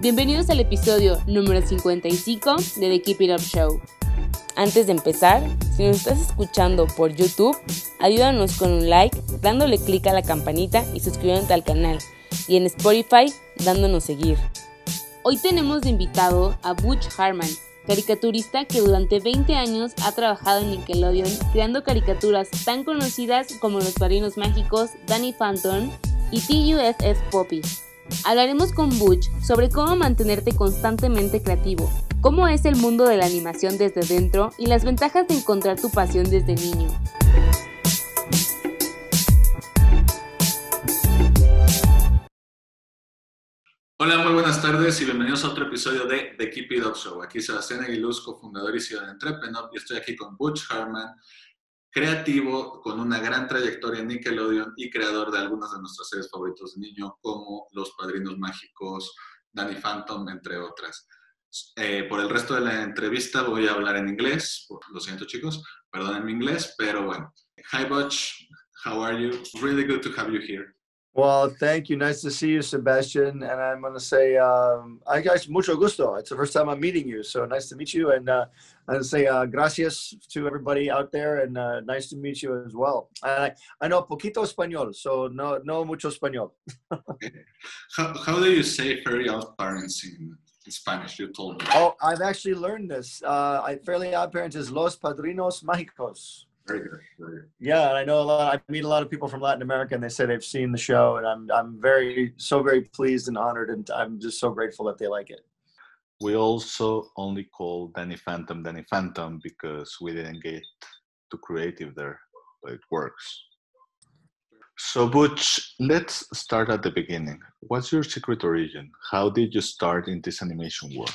Bienvenidos al episodio número 55 de The Keep It Up Show. Antes de empezar, si nos estás escuchando por YouTube, ayúdanos con un like, dándole clic a la campanita y suscribiéndote al canal. Y en Spotify, dándonos seguir. Hoy tenemos de invitado a Butch Harman, caricaturista que durante 20 años ha trabajado en Nickelodeon creando caricaturas tan conocidas como Los Padrinos Mágicos, Danny Phantom y TUSS Poppy. Hablaremos con Butch sobre cómo mantenerte constantemente creativo, cómo es el mundo de la animación desde dentro y las ventajas de encontrar tu pasión desde niño. Hola, muy buenas tardes y bienvenidos a otro episodio de The Keep It Up Show. Aquí Sebastián Aguiluz, cofundador y CEO de Entrepreneur, y estoy aquí con Butch Harman, creativo con una gran trayectoria en Nickelodeon y creador de algunas de nuestras series favoritas de niño, como Los Padrinos Mágicos, Danny Phantom, entre otras. Eh, por el resto de la entrevista voy a hablar en inglés, lo siento chicos, perdonen mi inglés, pero bueno. Hi Butch, how are you? Really good to have you here. Well, thank you. Nice to see you, Sebastian. And I'm going to say, um, I guys, mucho gusto. It's the first time I'm meeting you, so nice to meet you. And uh, to say uh, gracias to everybody out there, and uh, nice to meet you as well. I, I know poquito español, so no, no mucho español. how, how do you say fairy odd parents in, in Spanish? You told me. Oh, I've actually learned this. Uh, I, fairly odd parents is los padrinos mágicos. Very good. Very good. Yeah, I know a lot. I meet a lot of people from Latin America, and they say they've seen the show, and I'm I'm very so very pleased and honored, and I'm just so grateful that they like it. We also only call Danny Phantom Danny Phantom because we didn't get too creative there, but it works. So, Butch, let's start at the beginning. What's your secret origin? How did you start in this animation world?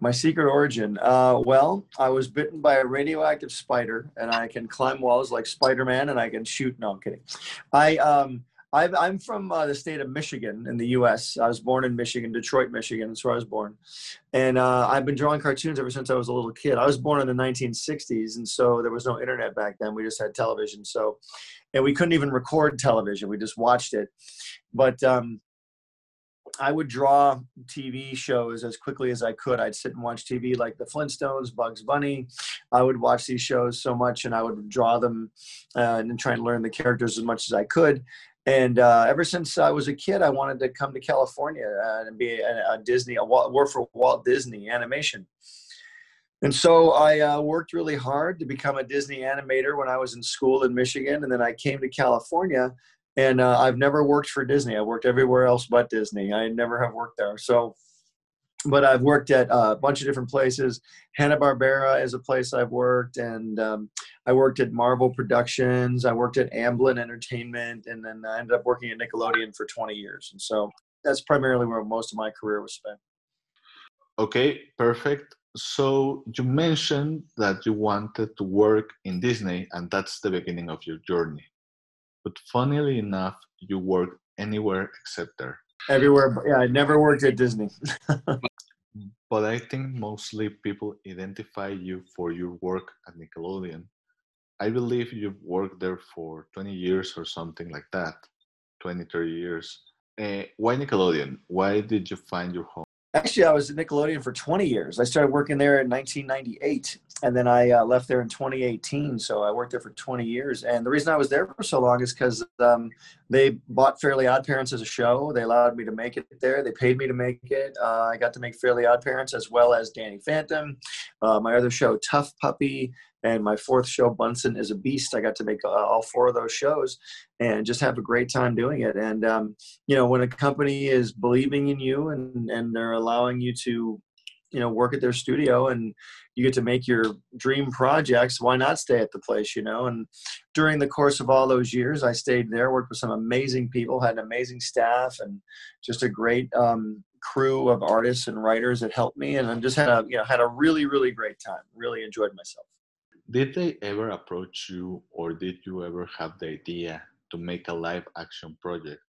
My secret origin. Uh, well, I was bitten by a radioactive spider, and I can climb walls like Spider-Man, and I can shoot. No, I'm kidding. I um, i am from uh, the state of Michigan in the U.S. I was born in Michigan, Detroit, Michigan. That's where I was born, and uh, I've been drawing cartoons ever since I was a little kid. I was born in the 1960s, and so there was no internet back then. We just had television. So, and we couldn't even record television. We just watched it. But um, I would draw TV shows as quickly as I could. I'd sit and watch TV like the Flintstones, Bugs Bunny. I would watch these shows so much, and I would draw them uh, and try and learn the characters as much as I could. And uh, ever since I was a kid, I wanted to come to California uh, and be a, a Disney, a Walt, work for Walt Disney Animation. And so I uh, worked really hard to become a Disney animator when I was in school in Michigan, and then I came to California and uh, I've never worked for Disney. I worked everywhere else but Disney. I never have worked there. So, but I've worked at a bunch of different places. Hanna Barbera is a place I've worked, and um, I worked at Marvel Productions. I worked at Amblin Entertainment, and then I ended up working at Nickelodeon for 20 years. And so that's primarily where most of my career was spent. Okay, perfect. So you mentioned that you wanted to work in Disney, and that's the beginning of your journey. But funnily enough, you work anywhere except there. Everywhere. Yeah, I never worked at Disney. but I think mostly people identify you for your work at Nickelodeon. I believe you've worked there for 20 years or something like that 20, 30 years. Uh, why Nickelodeon? Why did you find your home? Actually, I was at Nickelodeon for 20 years. I started working there in 1998, and then I uh, left there in 2018. So I worked there for 20 years. And the reason I was there for so long is because um, they bought Fairly Odd Parents as a show. They allowed me to make it there. They paid me to make it. Uh, I got to make Fairly Odd Parents as well as Danny Phantom. Uh, my other show, T.U.F.F. Puppy, and my fourth show bunsen is a beast i got to make uh, all four of those shows and just have a great time doing it. And um, you know when a company is believing in you and and they're allowing you to you know work at their studio and you get to make your dream projects why not stay at the place you know? And during the course of all those years i stayed there worked with some amazing people had an amazing staff and just a great um, crew of artists and writers that helped me. And i just had a you know had a really really great time really enjoyed myself did they ever approach you or did you ever have the idea to make a live action project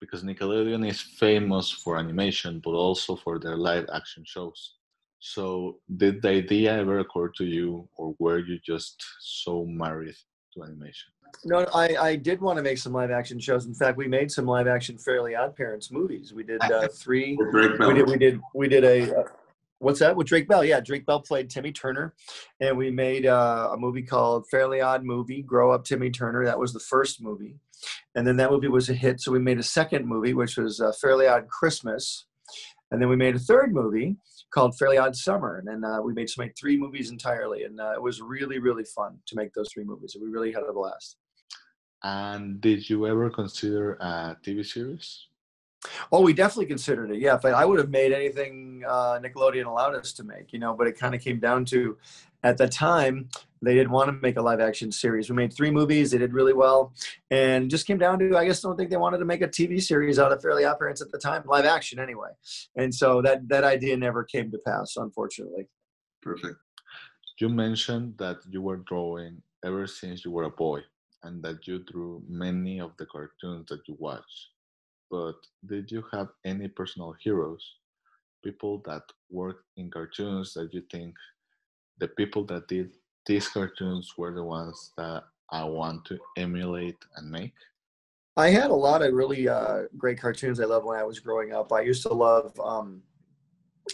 because Nickelodeon is famous for animation, but also for their live action shows. So, did the idea ever occur to you, or were you just so married to animation? No, I, I did want to make some live action shows. In fact, we made some live action Fairly Odd Parents movies. We did uh, three. We did we did we did a uh, what's that with Drake Bell? Yeah, Drake Bell played Timmy Turner, and we made uh, a movie called Fairly Odd Movie, Grow Up Timmy Turner. That was the first movie, and then that movie was a hit. So we made a second movie, which was uh, Fairly Odd Christmas, and then we made a third movie called Fairly Odd Summer, and then uh, we made so made three movies entirely, and uh, it was really really fun to make those three movies. We really had a blast. And did you ever consider a TV series? Oh, we definitely considered it. Yeah, if I, I would have made anything uh, Nickelodeon allowed us to make, you know, but it kind of came down to, at the time, they didn't want to make a live action series. We made three movies; they did really well, and just came down to I guess don't think they wanted to make a TV series out of Fairly Odd Parents at the time, live action anyway. And so that that idea never came to pass, unfortunately. Perfect. You mentioned that you were drawing ever since you were a boy, and that you drew many of the cartoons that you watched but did you have any personal heroes? People that worked in cartoons that you think the people that did these cartoons were the ones that I want to emulate and make? I had a lot of really uh, great cartoons I loved when I was growing up. I used to love um,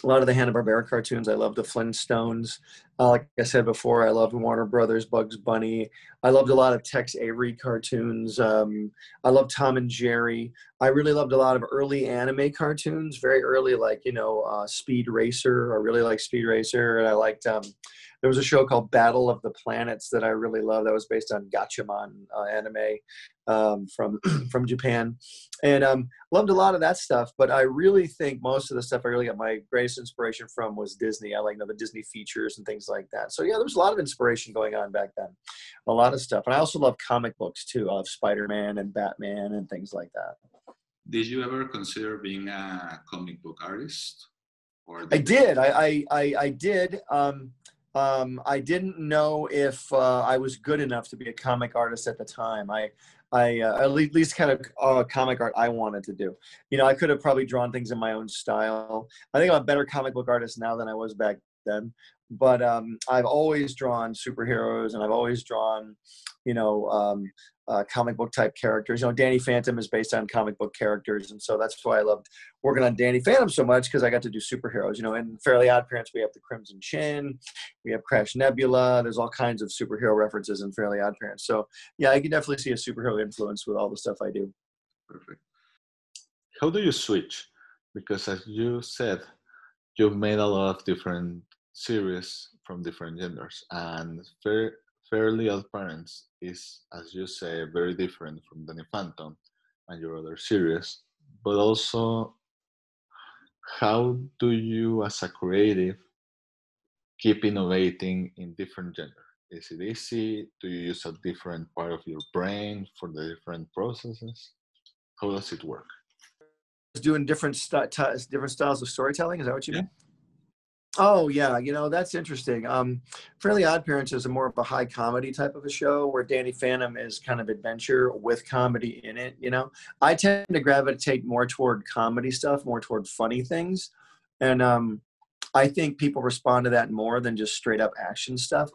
a lot of the Hanna Barbera cartoons. I love the Flintstones. Uh, like I said before, I loved Warner Brothers, Bugs Bunny. I loved a lot of Tex Avery cartoons. Um, I loved Tom and Jerry. I really loved a lot of early anime cartoons, very early, like you know, uh, Speed Racer. I really liked Speed Racer, and I liked. Um, there was a show called Battle of the Planets that I really loved. That was based on Gatchaman uh, anime um, from from Japan, and um, loved a lot of that stuff. But I really think most of the stuff I really got my greatest inspiration from was Disney. I like you know, the Disney features and things like that. So yeah, there was a lot of inspiration going on back then, a lot of stuff. And I also love comic books too, of Spider Man and Batman and things like that. Did you ever consider being a comic book artist? I did. I, I, I, I did. Um, um, I didn't know if uh, I was good enough to be a comic artist at the time. I, I uh, at least kind of uh, comic art I wanted to do. You know, I could have probably drawn things in my own style. I think I'm a better comic book artist now than I was back then. But um, I've always drawn superheroes, and I've always drawn, you know, um, uh, comic book type characters. You know, Danny Phantom is based on comic book characters, and so that's why I loved working on Danny Phantom so much because I got to do superheroes. You know, in Fairly Odd Parents, we have the Crimson Chin, we have Crash Nebula. There's all kinds of superhero references in Fairly Odd Parents. So yeah, I can definitely see a superhero influence with all the stuff I do. Perfect. How do you switch? Because as you said, you've made a lot of different series from different genders, and fair, Fairly Odd Parents is, as you say, very different from Danny Phantom and your other series, but also how do you, as a creative, keep innovating in different genders? Is it easy? Do you use a different part of your brain for the different processes? How does it work? Doing different st- t- different styles of storytelling. Is that what you yeah. mean? Oh yeah, you know that's interesting. Um, Fairly Odd Parents is a more of a high comedy type of a show, where Danny Phantom is kind of adventure with comedy in it. You know, I tend to gravitate more toward comedy stuff, more toward funny things, and um, I think people respond to that more than just straight up action stuff.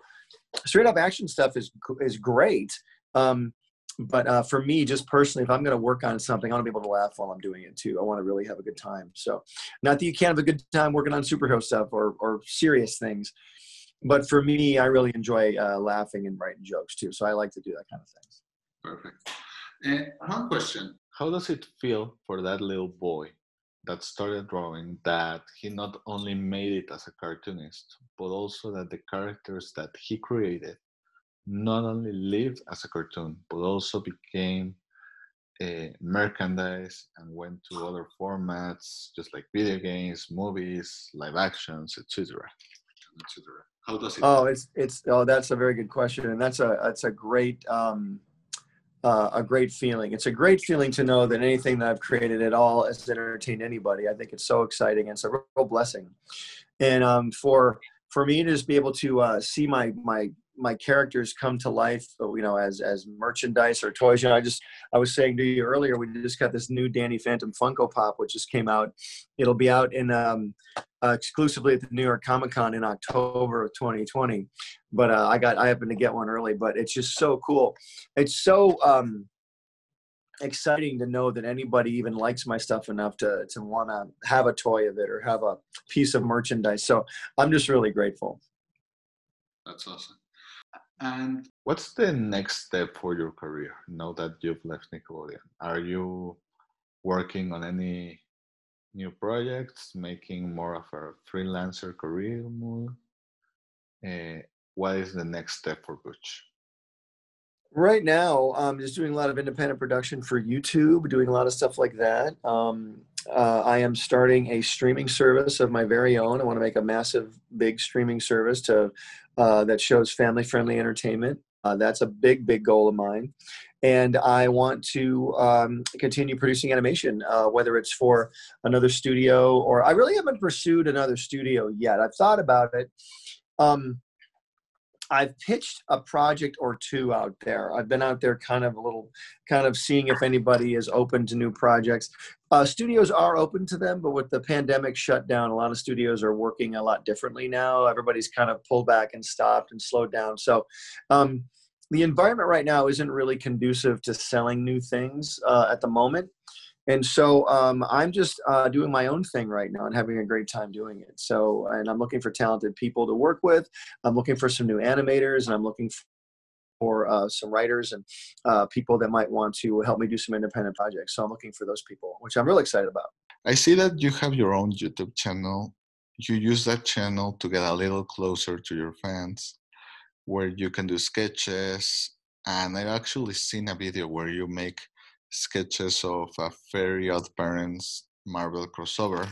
Straight up action stuff is is great, um, but uh, for me, just personally, if I'm going to work on something, I want to be able to laugh while I'm doing it too. I want to really have a good time. So, not that you can't have a good time working on superhero stuff or or serious things, but for me, I really enjoy uh, laughing and writing jokes too. So I like to do that kind of things. Perfect. And one question: How does it feel for that little boy that started drawing that he not only made it as a cartoonist, but also that the characters that he created not only lived as a cartoon, but also became uh, merchandise and went to other formats, just like video games, movies, live actions, etc. How does it? Oh, it's it's oh, that's a very good question, and that's a that's a great um, uh, a great feeling. It's a great feeling to know that anything that I've created at all has entertained anybody. I think it's so exciting. and It's a real blessing, and um, for for me to just be able to uh, see my my my characters come to life uh, you know as as merchandise or toys. You know i just i was saying to you earlier we just got this new danny phantom funko pop which just came out. It'll be out in um uh, exclusively at the new york comic con in october of 2020 but uh, i got i happened to get one early but it's just so cool. It's so um exciting to know that anybody even likes my stuff enough to to want to have a toy of it or have a piece of merchandise. So i'm just really grateful. That's awesome and what's the next step for your career now that you've left Nickelodeon? Are you working on any new projects, making more of a freelancer career move? Uh, what is the next step for Butch? Right now, I'm just doing a lot of independent production for YouTube, doing a lot of stuff like that. Um, uh, I am starting a streaming service of my very own. I want to make a massive, big streaming service to uh, that shows family-friendly entertainment. Uh, that's a big, big goal of mine, and I want to um, continue producing animation, uh, whether it's for another studio or I really haven't pursued another studio yet. I've thought about it. Um, I've pitched a project or two out there. I've been out there kind of a little, kind of seeing if anybody is open to new projects. Uh, studios are open to them, but with the pandemic shut down, a lot of studios are working a lot differently now. Everybody's kind of pulled back and stopped and slowed down. So, um, the environment right now isn't really conducive to selling new things uh, at the moment and so um, i'm just uh, doing my own thing right now and having a great time doing it. So and i'm looking for talented people to work with. I'm looking for some new animators and i'm looking for uh, some writers and uh, people that might want to help me do some independent projects. So i'm looking for those people which i'm really excited about. I see that you have your own youtube channel. You use that channel to get a little closer to your fans where you can do sketches. And i've actually seen a video where you make sketches of a Fairy Odd Parents Marvel crossover.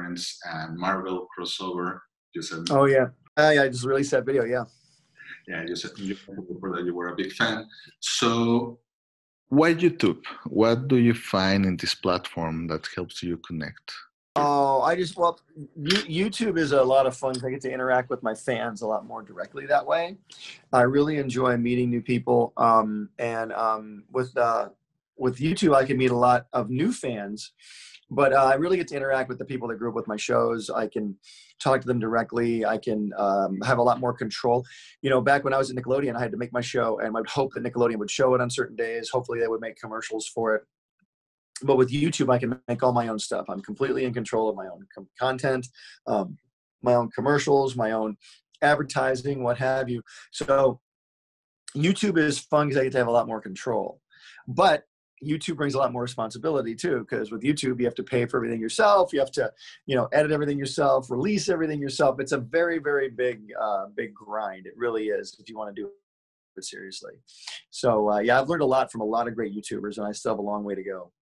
And Marvel crossover. You said. Oh yeah, uh, yeah. I just released that video. Yeah. Yeah, you said you, that you were a big fan. So, why YouTube? What do you find in this platform that helps you connect? Oh, I just well, YouTube is a lot of fun. I get to interact with my fans a lot more directly that way. I really enjoy meeting new people, um, and um, with uh, with YouTube, I can meet a lot of new fans, but uh, I really get to interact with the people that grew up with my shows. I can talk to them directly. I can um, have a lot more control. You know, back when I was at Nickelodeon, I had to make my show, and I'd hope that Nickelodeon would show it on certain days. Hopefully, they would make commercials for it. But with YouTube, I can make all my own stuff. I'm completely in control of my own content, um, my own commercials, my own advertising, what have you. So YouTube is fun because I get to have a lot more control. But YouTube brings a lot more responsibility too, because with YouTube you have to pay for everything yourself. You have to, you know, edit everything yourself, release everything yourself. It's a very, very big, uh, big grind. It really is if you want to do it seriously. So uh, yeah, I've learned a lot from a lot of great YouTubers, and I still have a long way to go.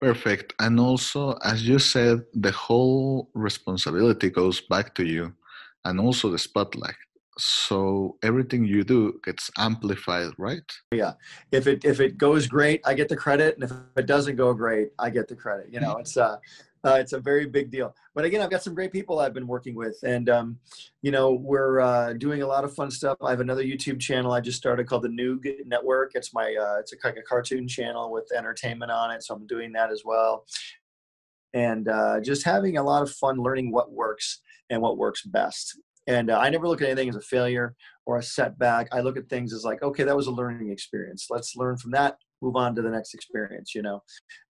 Perfect. And also, as you said, the whole responsibility goes back to you, and also the spotlight so everything you do gets amplified right? Yeah. If it if it goes great i get the credit and if it doesn't go great i get the credit you know? It's uh, uh it's a very big deal. But again i've got some great people i've been working with and um you know we're uh doing a lot of fun stuff. I have another youtube channel i just started called the noog network. It's my uh it's a kind of cartoon channel with entertainment on it so i'm doing that as well. And uh just having a lot of fun learning what works and what works best and uh, I never look at anything as a failure or a setback. I look at things as like, okay, that was a learning experience. Let's learn from that, move on to the next experience, you know?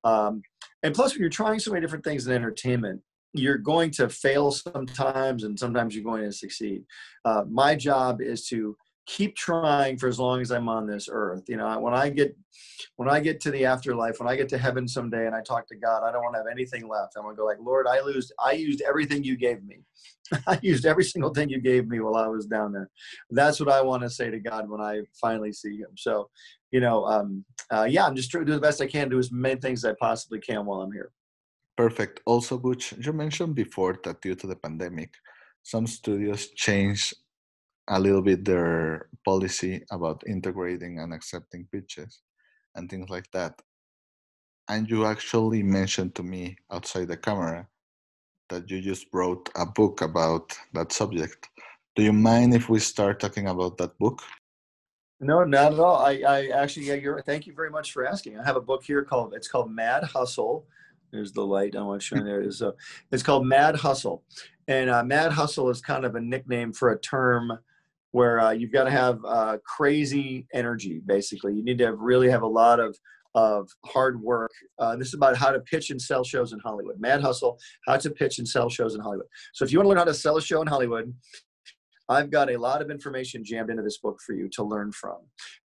Um, and plus, when you're trying so many different things in entertainment, you're going to fail sometimes and sometimes you're going to succeed. Uh, my job is to keep trying for as long as I'm on this earth. You know, when I get when I get to the afterlife, when I get to heaven someday and I talk to God, I don't want to have anything left. I'm gonna go like, Lord, I lose I used everything you gave me. I used every single thing you gave me while I was down there. That's what I want to say to God when I finally see him. So, you know, um, uh, yeah, I'm just trying to do the best I can, do as many things as I possibly can while I'm here. Perfect. Also, Butch, you mentioned before that due to the pandemic, some studios changed a little bit their policy about integrating and accepting pitches and things like that. And you actually mentioned to me outside the camera that you just wrote a book about that subject. Do you mind if we start talking about that book? No, not at all. I, I actually, yeah, you're. Thank you very much for asking. I have a book here called. It's called Mad Hustle. There's the light. I want to show there. It is. So it's called Mad Hustle, and uh, Mad Hustle is kind of a nickname for a term where uh, you've got to have uh, crazy energy. Basically, you need to have, really have a lot of of hard work. Uh, this is about how to pitch and sell shows in Hollywood. Mad Hustle: How to pitch and sell shows in Hollywood. So if you want to learn how to sell a show in Hollywood, I've got a lot of information jammed into this book for you to learn from.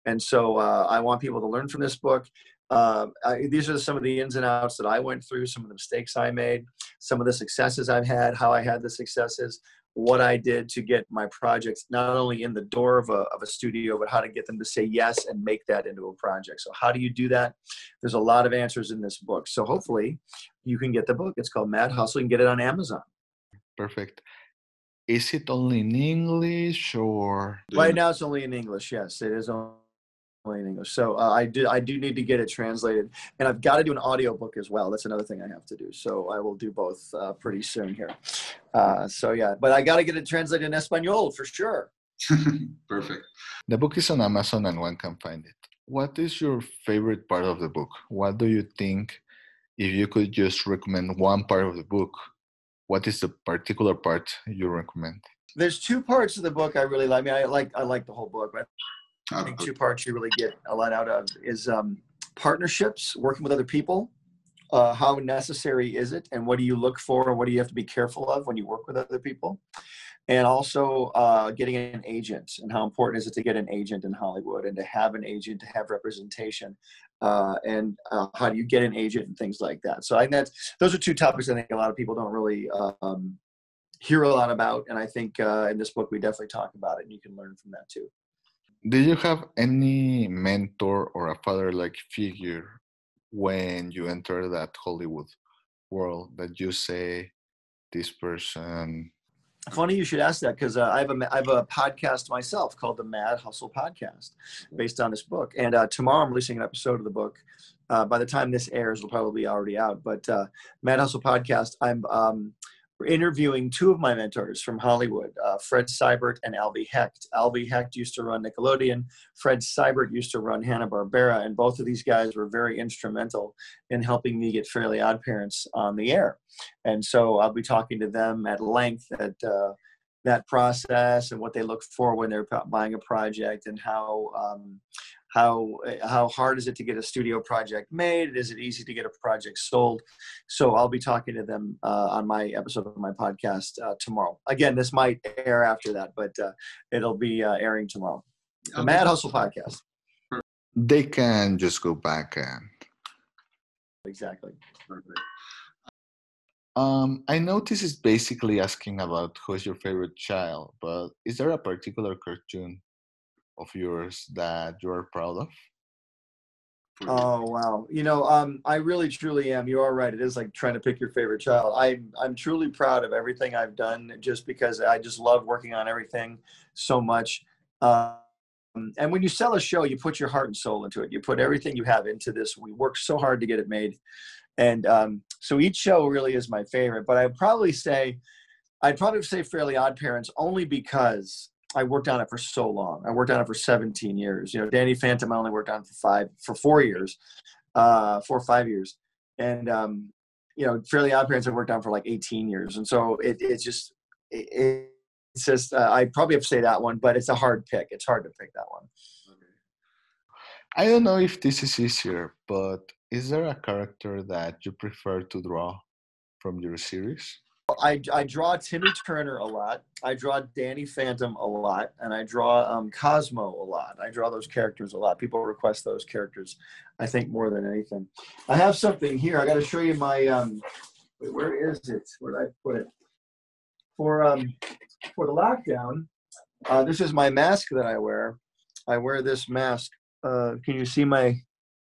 And so uh, I want people to learn from this book. Uh, I, these are some of the ins and outs that I went through, some of the mistakes I made, some of the successes I've had, how I had the successes, what I did to get my projects not only in the door of a, of a studio, but how to get them to say yes and make that into a project. So, how do you do that? There's a lot of answers in this book. So, hopefully, you can get the book. It's called Mad Hustle. You can get it on Amazon. Perfect. Is it only in English or? Right now, it's only in English. Yes, it is only in English. So uh, I do I do need to get it translated, and I've got to do an audiobook as well. That's another thing I have to do. So I will do both uh, pretty soon here. Uh, so yeah, but I got to get it translated in Espanol for sure. Perfect. The book is on Amazon and one can find it. What is your favorite part of the book? What do you think, if you could just recommend one part of the book, what is the particular part you recommend? There's two parts of the book I really like. I mean, I like I like the whole book, but I think two parts you really get a lot out of is um, partnerships, working with other people. Uh, how necessary is it, and what do you look for, and what do you have to be careful of when you work with other people? And also uh, getting an agent, and how important is it to get an agent in Hollywood, and to have an agent, to have representation, uh, and uh, how do you get an agent, and things like that. So I think that's those are two topics I think a lot of people don't really um, hear a lot about, and I think uh, in this book we definitely talk about it, and you can learn from that too. Did you have any mentor or a father-like figure when you enter that Hollywood world that you say this person? Funny you should ask that because uh, I have a I have a podcast myself called the Mad Hustle Podcast, based on this book. And uh, tomorrow I'm releasing an episode of the book. Uh, by the time this airs, it'll probably be already out. But uh, Mad Hustle Podcast, I'm um, interviewing two of my mentors from Hollywood, uh, Fred Seibert and Albie Hecht. Albie Hecht used to run Nickelodeon. Fred Seibert used to run Hanna-Barbera, and both of these guys were very instrumental in helping me get Fairly Odd Parents on the air. And so I'll be talking to them at length at uh, that process and what they look for when they're buying a project and how um, how how hard is it to get a studio project made? Is it easy to get a project sold? So i'll be talking to them uh, on my episode of my podcast uh, tomorrow. Again this might air after that but uh, it'll be uh, airing tomorrow. The okay. mad hustle podcast. They can just go back and exactly. Perfect. Um, I know this is basically asking about who's your favorite child, but is there a particular cartoon of yours that you're proud of? Oh wow! You know, um, I really truly am. You are right. It is like trying to pick your favorite child. I'm I'm truly proud of everything I've done, just because I just love working on everything so much. Um, and when you sell a show, you put your heart and soul into it. You put everything you have into this. We work so hard to get it made, and um, so each show really is my favorite. But I'd probably say, I'd probably say Fairly Odd Parents only because I worked on it for so long. I worked on it for 17 years. You know, Danny Phantom I only worked on for five for four years, uh, four or five years, and um, you know, Fairly Odd Parents I worked on for like 18 years, and so it, it's just it, it's just uh, I probably have to say that one, but it's a hard pick. It's hard to pick that one. I don't know if this is easier, but is there a character that you prefer to draw from your series? I, I draw Timmy Turner a lot. I draw Danny Phantom a lot, and I draw um, Cosmo a lot. I draw those characters a lot. People request those characters, I think, more than anything. I have something here. I got to show you my. Um, wait, where is it? Where did I put it? For um, for the lockdown, uh, this is my mask that I wear. I wear this mask. Uh, can you see my?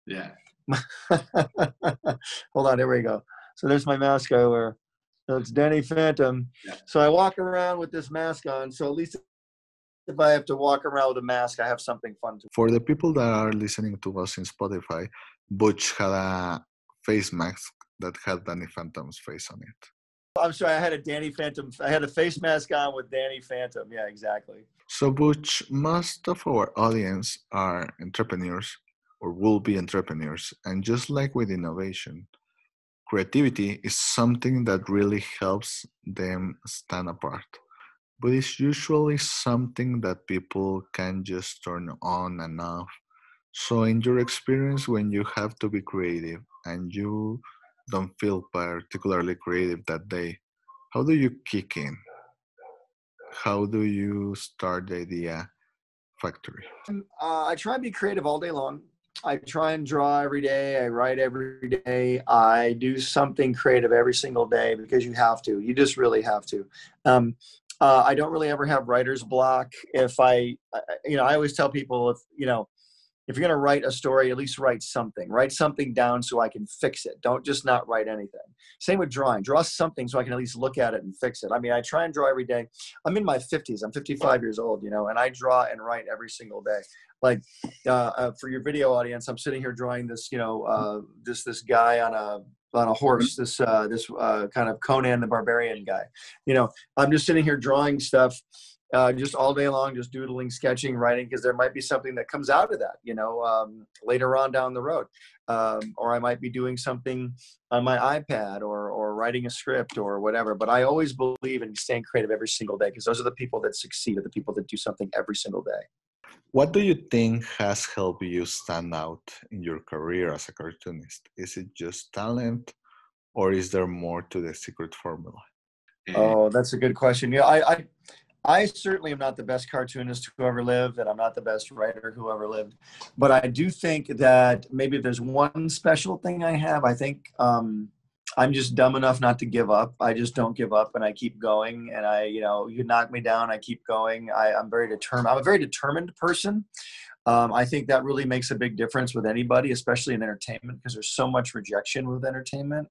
Yeah. Hold on, there we go. So there's my mask I wear. So it's Danny Phantom. Yeah. So I walk around with this mask on. So at least if I have to walk around with a mask, I have something fun to. For the people that are listening to us in Spotify, Butch had a face mask that had Danny Phantom's face on it. I'm sorry, I had a Danny Phantom. I had a face mask on with Danny Phantom. Yeah, exactly. So, Butch, most of our audience are entrepreneurs or will be entrepreneurs. And just like with innovation, creativity is something that really helps them stand apart. But it's usually something that people can just turn on and off. So, in your experience, when you have to be creative and you don't feel particularly creative that day, how do you kick in? How do you start the idea factory? Uh, I try and be creative all day long. I try and draw every day. I write every day. I do something creative every single day because you have to. You just really have to. Um, uh, I don't really ever have writer's block. If I, you know, I always tell people if you know, if you're going to write a story, at least write something. Write something down so I can fix it. Don't just not write anything. Same with drawing. Draw something so I can at least look at it and fix it. I mean, I try and draw every day. I'm in my 50s. I'm 55 years old, you know, and I draw and write every single day. Like uh, uh, for your video audience, I'm sitting here drawing this, you know, uh, this this guy on a on a horse. This uh, this uh, kind of Conan the Barbarian guy. You know, I'm just sitting here drawing stuff uh, just all day long, just doodling, sketching, writing, because there might be something that comes out of that, you know, um, later on down the road. Um, or I might be doing something on my iPad or, or writing a script or whatever. But I always believe in staying creative every single day because those are the people that succeed, are the people that do something every single day. What do you think has helped you stand out in your career as a cartoonist? Is it just talent or is there more to the secret formula? Oh, that's a good question. Yeah, I, I I certainly am not the best cartoonist who ever lived, and I'm not the best writer who ever lived. But I do think that maybe if there's one special thing I have, I think um, I'm just dumb enough not to give up. I just don't give up, and I keep going. And I, you know, you knock me down, I keep going. I, I'm very determined. I'm a very determined person. Um, I think that really makes a big difference with anybody, especially in entertainment, because there's so much rejection with entertainment.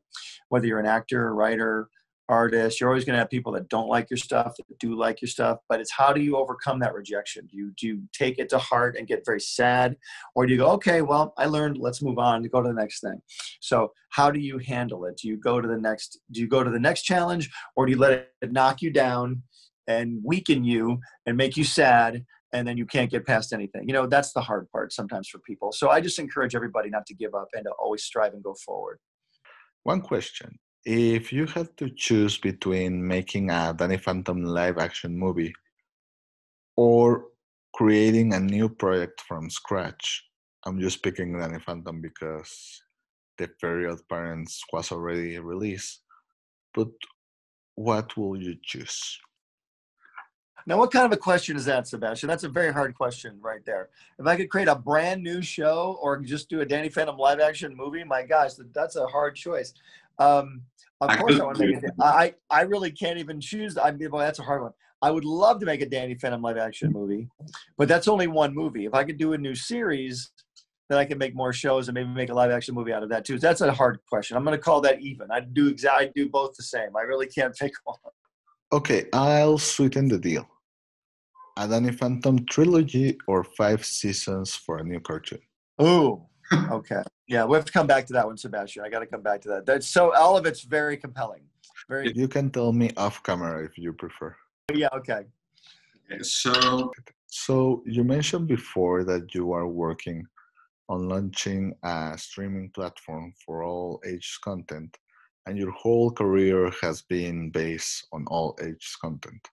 Whether you're an actor, or writer, artist. You're always going to have people that don't like your stuff, that do like your stuff. But it's how do you overcome that rejection? Do you do you take it to heart and get very sad, or do you go, okay, well, I learned. Let's move on to go to the next thing. So how do you handle it? Do you go to the next? Do you go to the next challenge, or do you let it knock you down and weaken you and make you sad? And then you can't get past anything. You know, that's the hard part sometimes for people. So I just encourage everybody not to give up and to always strive and go forward. One question if you had to choose between making a Danny Phantom live action movie or creating a new project from scratch, I'm just picking Danny Phantom because the Odd Parents was already released. But what will you choose? Now, what kind of a question is that, Sebastian? That's a very hard question right there. If I could create a brand new show or just do a Danny Phantom live action movie, my gosh, that's a hard choice. Um, of I course, I want to make it. I I really can't even choose. I mean, well, that's a hard one. I would love to make a Danny Phantom live action movie, but that's only one movie. If I could do a new series, then I can make more shows and maybe make a live action movie out of that too. That's a hard question. I'm going to call that even. I do exactly do both the same. I really can't pick one. Okay, I'll sweeten the deal. A Danny Phantom trilogy or five seasons for a new cartoon. Ooh, okay. Yeah, we have to come back to that one, Sebastian. I got to come back to that. That's so all of it's very compelling. Very. You can tell me off camera if you prefer. Yeah. Okay. Okay, so So you mentioned before that you are working on launching a streaming platform for all ages content, and your whole career has been based on all ages content.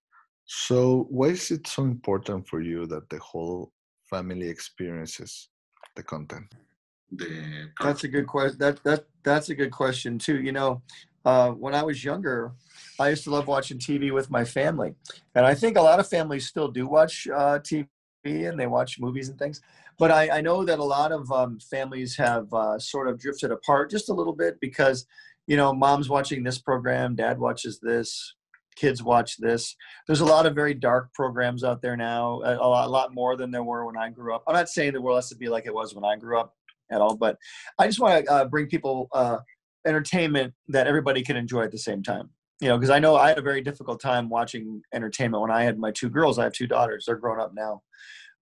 So why is it so important for you that the whole family experiences the content? The That's a good question. That that that's a good question too. You know, uh, when I was younger, I used to love watching TV with my family, and I think a lot of families still do watch uh, TV and they watch movies and things. But I, I know that a lot of um, families have uh, sort of drifted apart just a little bit because, you know, mom's watching this program, dad watches this, kids watch this. There's a lot of very dark programs out there now, a, a, lot, a lot more than there were when I grew up. I'm not saying the world has to be like it was when I grew up at all, but I just want to uh, bring people uh, entertainment that everybody can enjoy at the same time. You know, because I know I had a very difficult time watching entertainment when I had my two girls. I have two daughters; they're grown up now.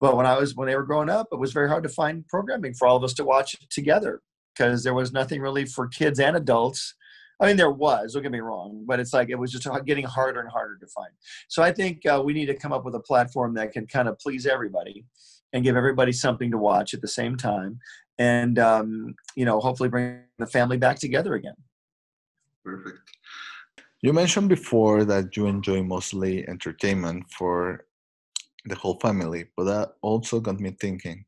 But when I was when they were growing up, it was very hard to find programming for all of us to watch together because there was nothing really for kids and adults. I mean, there was. Don't get me wrong, but it's like it was just getting harder and harder to find. So I think uh, we need to come up with a platform that can kind of please everybody and give everybody something to watch at the same time, and um, you know, hopefully bring the family back together again. Perfect. You mentioned before that you enjoy mostly entertainment for the whole family. But that also got me thinking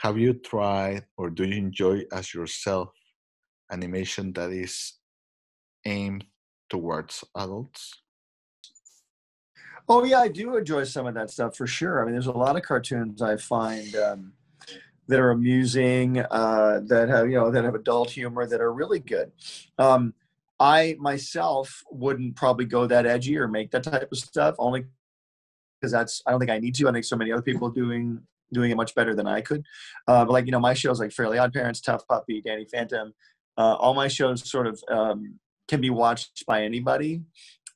have you tried or do you enjoy as yourself animation that is aimed towards adults? Oh, yeah, I do enjoy some of that stuff for sure. I mean, there's a lot of cartoons I find. Um, that are amusing, uh, that have you know that have adult humor, that are really good. Um, I myself wouldn't probably go that edgy or make that type of stuff, only because that's I don't think I need to. I think so many other people doing doing it much better than I could. Uh, but like you know, my shows like Fairly Odd Parents, T.U.F.F. Puppy, Danny Phantom, uh, all my shows sort of um, can be watched by anybody,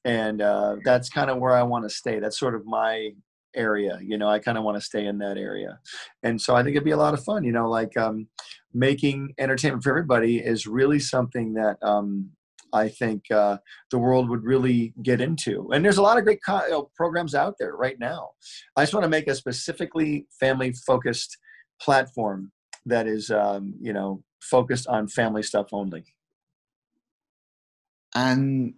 and uh, that's kind of where I want to stay. That's sort of my area you know i kind of want to stay in that area and so i think it'd be a lot of fun you know like um, making entertainment for everybody is really something that um, I think uh, the world would really get into. And there's a lot of great co- know, programs out there right now. I just want to make a specifically family focused platform that is, um, you know, focused on family stuff only. And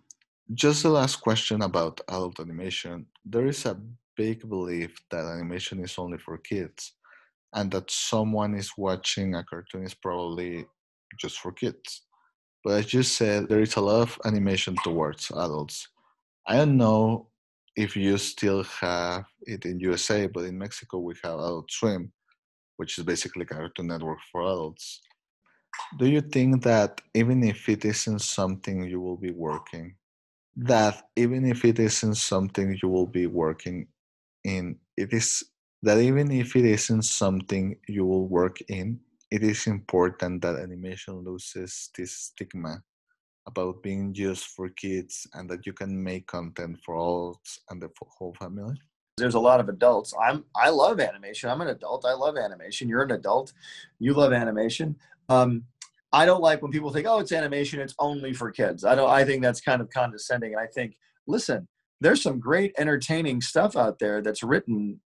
just the last question about adult animation. There is a big belief that animation is only for kids and that someone is watching a cartoon is probably just for kids. But as you said, there is a lot of animation towards adults. I don't know if you still have it in USA, but in Mexico we have Adult Swim, which is basically Cartoon Network for adults. Do you think that even if it isn't something you will be working, that even if it isn't something you will be working in, it is that even if it isn't something you will work in, it is important that animation loses this stigma about being used for kids and that you can make content for all and the whole family. There's a lot of adults. I'm i love animation. I'm an adult. I love animation. You're an adult. You love animation. Um, i don't like when people think oh it's animation. It's only for kids. I don't i think that's kind of condescending. And i think listen there's some great entertaining stuff out there that's written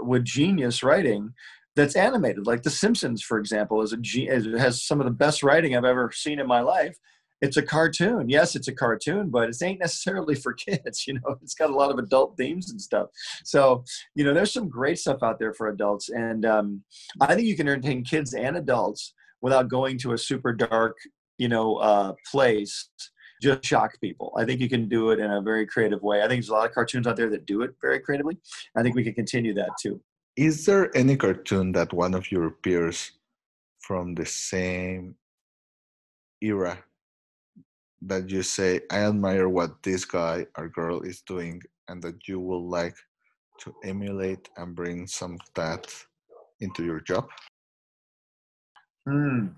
with genius writing that's animated. Like The Simpsons, for example, is a has some of the best writing I've ever seen in my life. It's a cartoon. Yes, it's a cartoon, but it ain't necessarily for kids. You know, it's got a lot of adult themes and stuff. So, you know, there's some great stuff out there for adults, and um, I think you can entertain kids and adults without going to a super dark, you know, uh, place just shock people. I think you can do it in a very creative way. I think there's a lot of cartoons out there that do it very creatively. I think we can continue that too. Is there any cartoon that one of your peers from the same era that you say, I admire what this guy or girl is doing, and that you would like to emulate and bring some of that into your job? Hmm.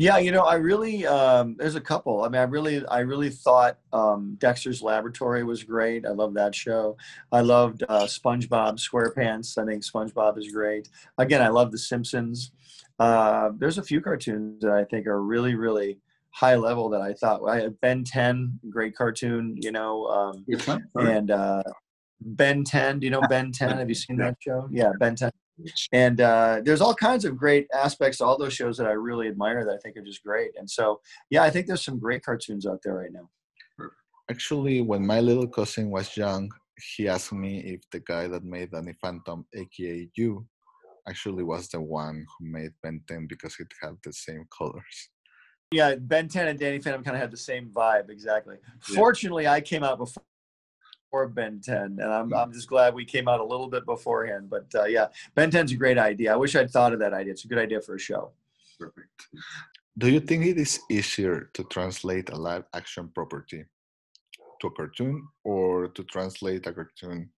Yeah, you know, I really um, there's a couple. I mean, I really, I really thought um, Dexter's Laboratory was great. I love that show. I loved uh, SpongeBob SquarePants. I think SpongeBob is great. Again, I love The Simpsons. Uh, there's a few cartoons that I think are really, really high level that I thought. I had Ben 10, great cartoon. You know, um, and uh, Ben 10. Do you know Ben 10? Have you seen that show? Yeah, Ben 10 and uh, there's all kinds of great aspects to all those shows that I really admire that I think are just great. And so, yeah, I think there's some great cartoons out there right now. Actually, when my little cousin was young, he asked me if the guy that made Danny Phantom, aka you, actually was the one who made Ben 10 because it had the same colors. yeah, Ben 10 and Danny Phantom kind of had the same vibe exactly. Yeah. Fortunately, I came out before Ben 10, and I'm I'm just glad we came out a little bit beforehand. But uh, yeah, Ben 10's a great idea. I wish I'd thought of that idea. It's a good idea for a show. Perfect. Do you think it is easier to translate a live action property to a cartoon or to translate a cartoon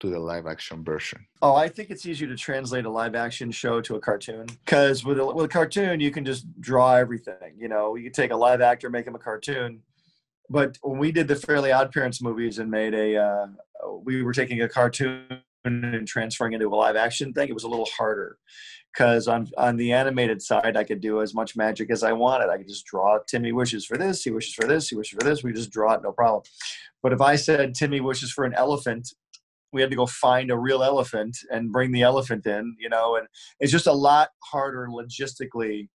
to the live action version? Oh, I think it's easier to translate a live action show to a cartoon because with a, with a cartoon you can just draw everything. You know, you take a live actor, make him a cartoon. But when we did the Fairly Odd Parents movies and made a, uh, we were taking a cartoon and transferring into a live action thing. It was a little harder because on on the animated side, I could do as much magic as I wanted. I could just draw Timmy wishes for this, he wishes for this, he wishes for this. We just draw it, no problem. But if I said Timmy wishes for an elephant, we had to go find a real elephant and bring the elephant in, you know, and it's just a lot harder logistically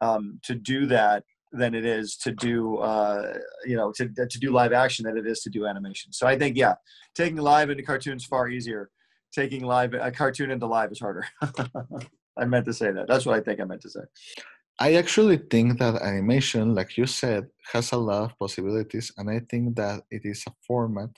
um, to do that than it is to do, uh, you know, to, to do live action than it is to do animation. So I think, yeah, taking live into cartoons far easier. Taking live a cartoon into live is harder. I meant to say that. That's what I think I meant to say. I actually think that animation, like you said, has a lot of possibilities, and I think that it is a format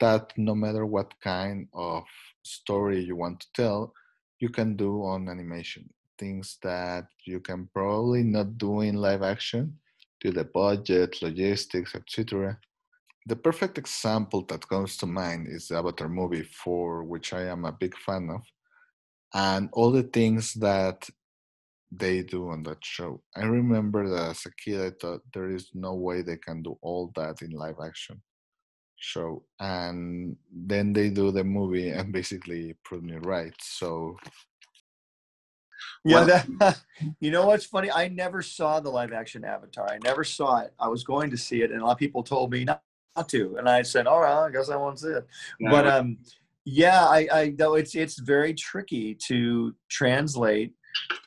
that no matter what kind of story you want to tell, you can do on animation. Things that you can probably not do in live action due to the budget, logistics, etc. The perfect example that comes to mind is the Avatar movie, for which I am a big fan of, and all the things that they do on that show. I remember that as a kid, I thought there is no way they can do all that in live action show and then they do the movie and basically prove me right so Yeah, that, you know what's funny? I never saw the live action Avatar. I never saw it. I was going to see it, and a lot of people told me not, not to, and I said, "All right, I guess I won't see it." But um, yeah, I, I though it's it's very tricky to translate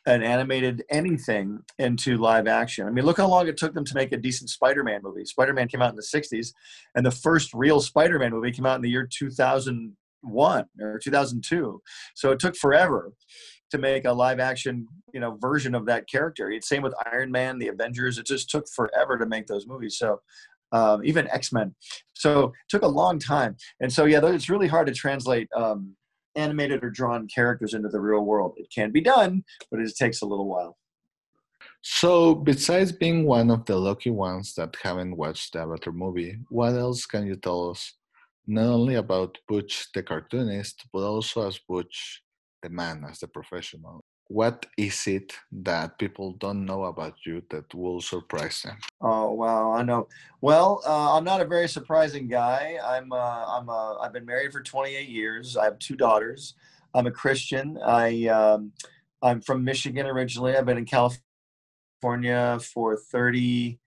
an animated anything into live action. I mean, look how long it took them to make a decent Spider-Man movie. Spider-Man came out in the '60s, and the first real Spider-Man movie came out in the year 2001 or 2002. So it took forever to make a live action you know version of that character. It's same with iron man the avengers. It just took forever to make those movies. So um, even x-men. So it took a long time. And so yeah it's really hard to translate um, animated or drawn characters into the real world. It can be done but it takes a little while. So besides being one of the lucky ones that haven't watched the avatar movie what else can you tell us? Not only about butch the cartoonist but also as butch the man as the professional what is it that people don't know about you that will surprise them Oh wow, I know. Well, uh, I'm not a very surprising guy. I'm uh, I'm uh, I've been married for 28 years. I have two daughters. I'm a Christian. I um, I'm from Michigan originally. I've been in California for 30,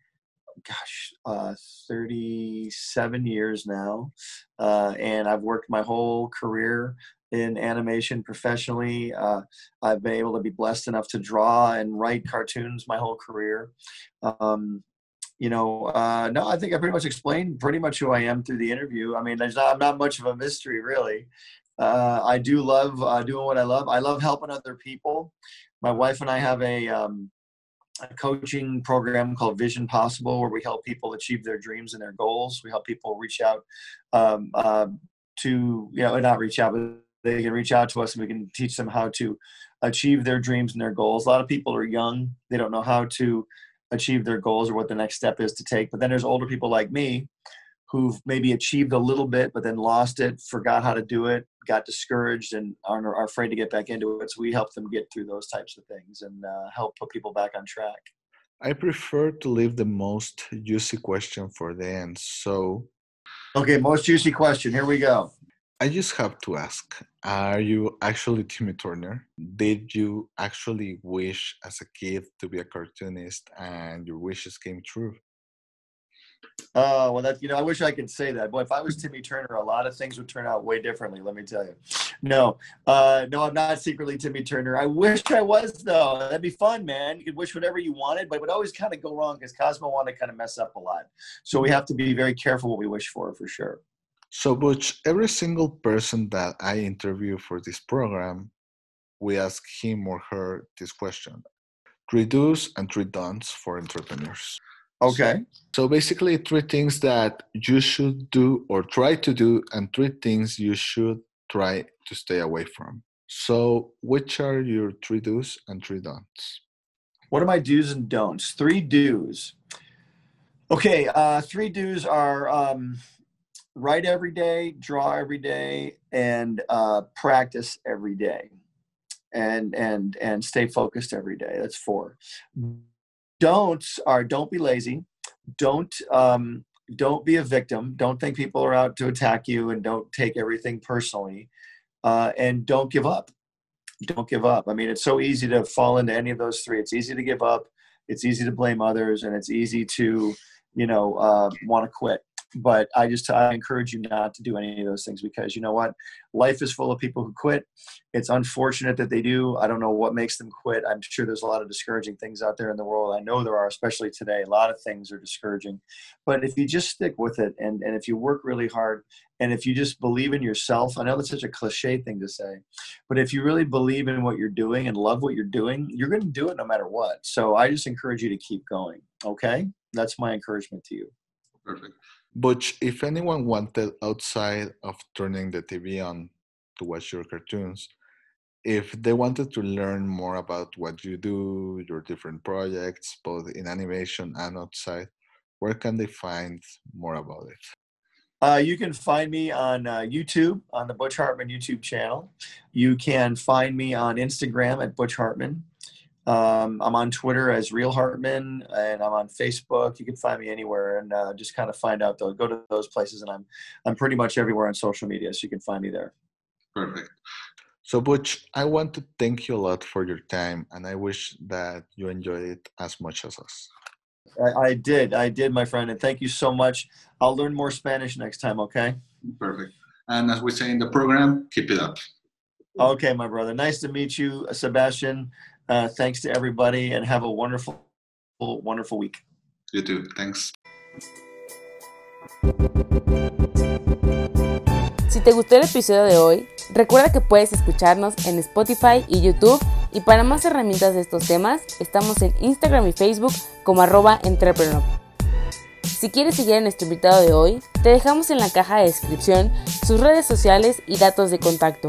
gosh, uh, 37 years now, uh, and I've worked my whole career in animation professionally. Uh, I've been able to be blessed enough to draw and write cartoons my whole career. Um, you know, uh, no, I think I pretty much explained pretty much who I am through the interview. I mean, there's not, I'm not much of a mystery, really. Uh, I do love uh, doing what I love. I love helping other people. My wife and I have a, um, a coaching program called Vision Possible, where we help people achieve their dreams and their goals. We help people reach out um, uh, to, you know, not reach out, but they can reach out to us and we can teach them how to achieve their dreams and their goals. A lot of people are young; they don't know how to achieve their goals or what the next step is to take. But then there's older people like me who've maybe achieved a little bit, but then lost it, forgot how to do it, got discouraged, and are, are afraid to get back into it. So we help them get through those types of things and uh, help put people back on track. i prefer to leave the most juicy question for the end so Okay, most juicy question. Here we go. I just have to ask Are you actually Timmy Turner? Did you actually wish as a kid to be a cartoonist and your wishes came true? Oh, well, that, you know, I wish I could say that. But if I was Timmy Turner, a lot of things would turn out way differently, let me tell you. No, uh, no, I'm not secretly Timmy Turner. I wish I was, though. That'd be fun, man. You could wish whatever you wanted, but it would always kind of go wrong because Cosmo wanted to kind of mess up a lot. So we have to be very careful what we wish for, for sure. So, Butch, every single person that I interview for this program, we ask him or her this question three do's and three don'ts for entrepreneurs. Okay. So basically, three things that you should do or try to do, and three things you should try to stay away from. So, which are your three do's and three don'ts? What are my do's and don'ts? Three do's. Okay, uh, three do's are um, write every day, draw every day, and uh, practice every day, and and and stay focused every day. That's four. Don'ts are don't be lazy, don't um, don't be a victim, don't think people are out to attack you, and don't take everything personally, uh, and don't give up. Don't give up. I mean, it's so easy to fall into any of those three. It's easy to give up. It's easy to blame others, and it's easy to, you know, uh, want to quit but I just I encourage you not to do any of those things because you know what, life is full of people who quit. It's unfortunate that they do. I don't know what makes them quit. I'm sure there's a lot of discouraging things out there in the world. I know there are, especially today. A lot of things are discouraging, but if you just stick with it and and if you work really hard and if you just believe in yourself, I know that's such a cliche thing to say, but if you really believe in what you're doing and love what you're doing, you're going to do it no matter what. So I just encourage you to keep going. Okay, that's my encouragement to you. Perfect. But if anyone wanted outside of turning the TV on to watch your cartoons, if they wanted to learn more about what you do, your different projects, both in animation and outside, where can they find more about it? Uh, you can find me on uh, YouTube, on the Butch Hartman YouTube channel. You can find me on Instagram at Butch Hartman. Um, I'm on Twitter as Real Hartman, and I'm on Facebook. You can find me anywhere, and uh, just kind of find out. Though, go to those places, and I'm I'm pretty much everywhere on social media, so you can find me there. Perfect. So, Butch, I want to thank you a lot for your time, and I wish that you enjoyed it as much as us. I, I did, I did, my friend, and thank you so much. I'll learn more Spanish next time. Okay. Perfect. And as we say in the program, keep it up. Okay, my brother. Nice to meet you, Sebastian. Uh, thanks to everybody and have a wonderful, wonderful week. You too. Thanks. Si te gustó el episodio de hoy, recuerda que puedes escucharnos en Spotify y YouTube y para más herramientas de estos temas estamos en Instagram y Facebook como arroba entrepreneur. Si quieres seguir a nuestro invitado de hoy, te dejamos en la caja de descripción sus redes sociales y datos de contacto.